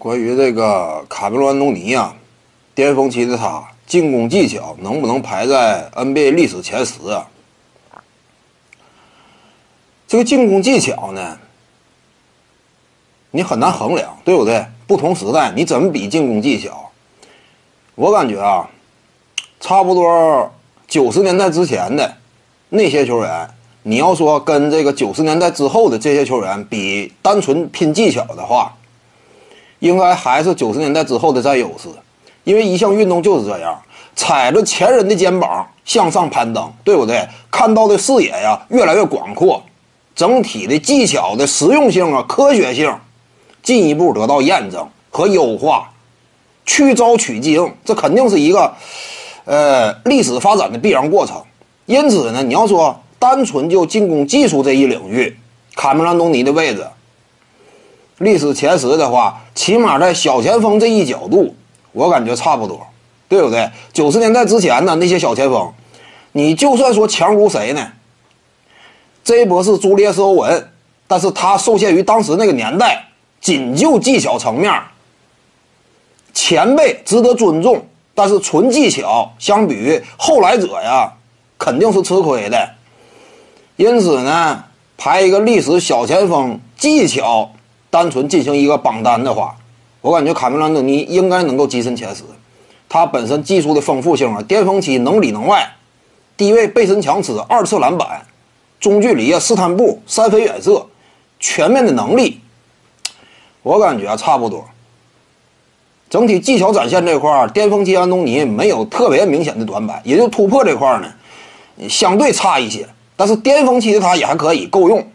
关于这个卡梅伦·安东尼啊，巅峰期的他进攻技巧能不能排在 NBA 历史前十啊？这个进攻技巧呢，你很难衡量，对不对？不同时代你怎么比进攻技巧？我感觉啊，差不多九十年代之前的那些球员，你要说跟这个九十年代之后的这些球员比，单纯拼技巧的话。应该还是九十年代之后的占优势，因为一项运动就是这样，踩着前人的肩膀向上攀登，对不对？看到的视野呀越来越广阔，整体的技巧的实用性啊、科学性进一步得到验证和优化，去招取精，这肯定是一个呃历史发展的必然过程。因此呢，你要说单纯就进攻技术这一领域，卡梅伦·东尼的位置。历史前十的话，起码在小前锋这一角度，我感觉差不多，对不对？九十年代之前的那些小前锋，你就算说强如谁呢？这一波是朱利叶斯·欧文，但是他受限于当时那个年代，仅就技巧层面，前辈值得尊重，但是纯技巧相比于后来者呀，肯定是吃亏的。因此呢，排一个历史小前锋技巧。单纯进行一个榜单的话，我感觉卡梅伦·东尼应该能够跻身前十。他本身技术的丰富性啊，巅峰期能里能外，低位背身强吃，二次篮板，中距离啊，试探步，三分远射，全面的能力，我感觉啊差不多。整体技巧展现这块儿，巅峰期安东尼没有特别明显的短板，也就突破这块儿呢，相对差一些。但是巅峰期的他也还可以，够用。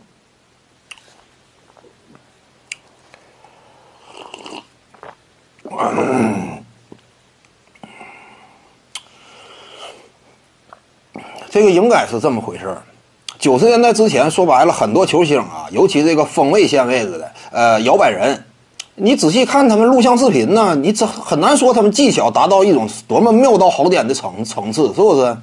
这个应该是这么回事儿。九十年代之前，说白了，很多球星啊，尤其这个锋位线位置的，呃，摇摆人，你仔细看他们录像视频呢，你这很难说他们技巧达到一种多么妙到好点的层层次，是不是？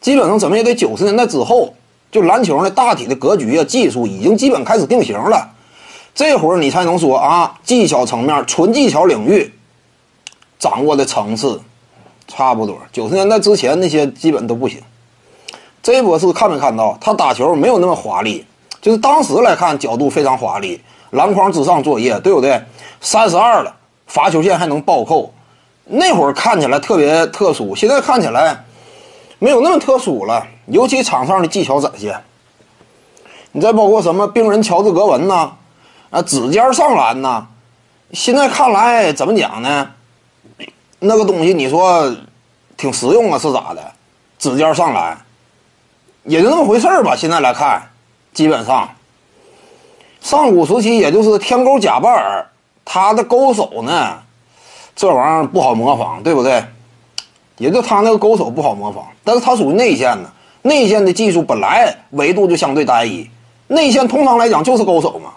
基本上怎么也得九十年代之后，就篮球呢大体的格局啊，技术已经基本开始定型了。这会儿你才能说啊，技巧层面、纯技巧领域掌握的层次差不多。九十年代之前那些基本都不行。这一波是看没看到他打球没有那么华丽，就是当时来看角度非常华丽，篮筐之上作业，对不对？三十二了，罚球线还能暴扣，那会儿看起来特别特殊，现在看起来没有那么特殊了。尤其场上的技巧展现，你再包括什么病人乔治格文呐。啊，指尖上篮呐！现在看来怎么讲呢？那个东西你说挺实用啊，是咋的？指尖上篮也就那么回事儿吧。现在来看，基本上上古时期也就是天勾贾巴尔，他的勾手呢，这玩意儿不好模仿，对不对？也就他那个勾手不好模仿，但是他属于内线的，内线的技术本来维度就相对单一，内线通常来讲就是勾手嘛。